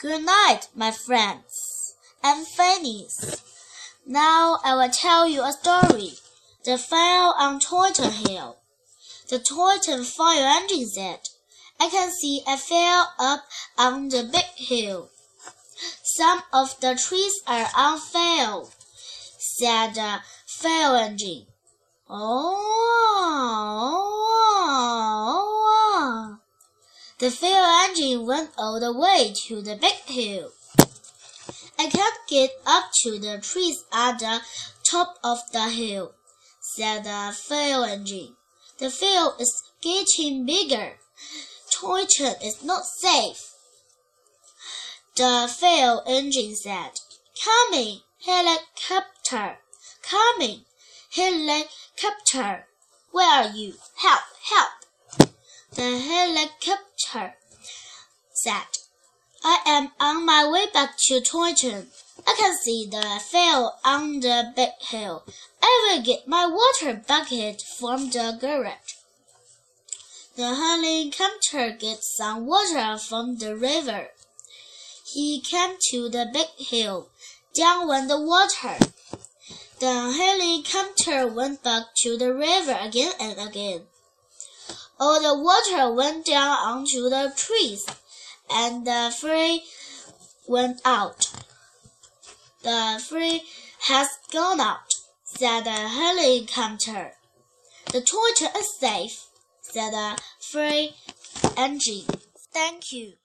Good night, my friends. I'm Phineas. Now I will tell you a story. The fire on Toyton Hill. The Toyton fire engine said, I can see a fire up on the big hill. Some of the trees are on fire, said the fire engine. Oh, the fire engine went all the way to the big hill. I can't get up to the trees at the top of the hill, said the fire engine. The field is getting bigger. Toyton is not safe. The fire engine said, Coming, helicopter, coming, helicopter. Where are you? Help, help. The helicopter said, I am on my way back to Toyton. I can see the fell on the big hill. I will get my water bucket from the garage. The helicopter gets some water from the river. He came to the big hill. Down went the water. The helicopter went back to the river again and again. All the water went down onto the trees, and the fire went out. The fire has gone out, said the helicopter. The Toyton is safe, said the fire engine. Thank you.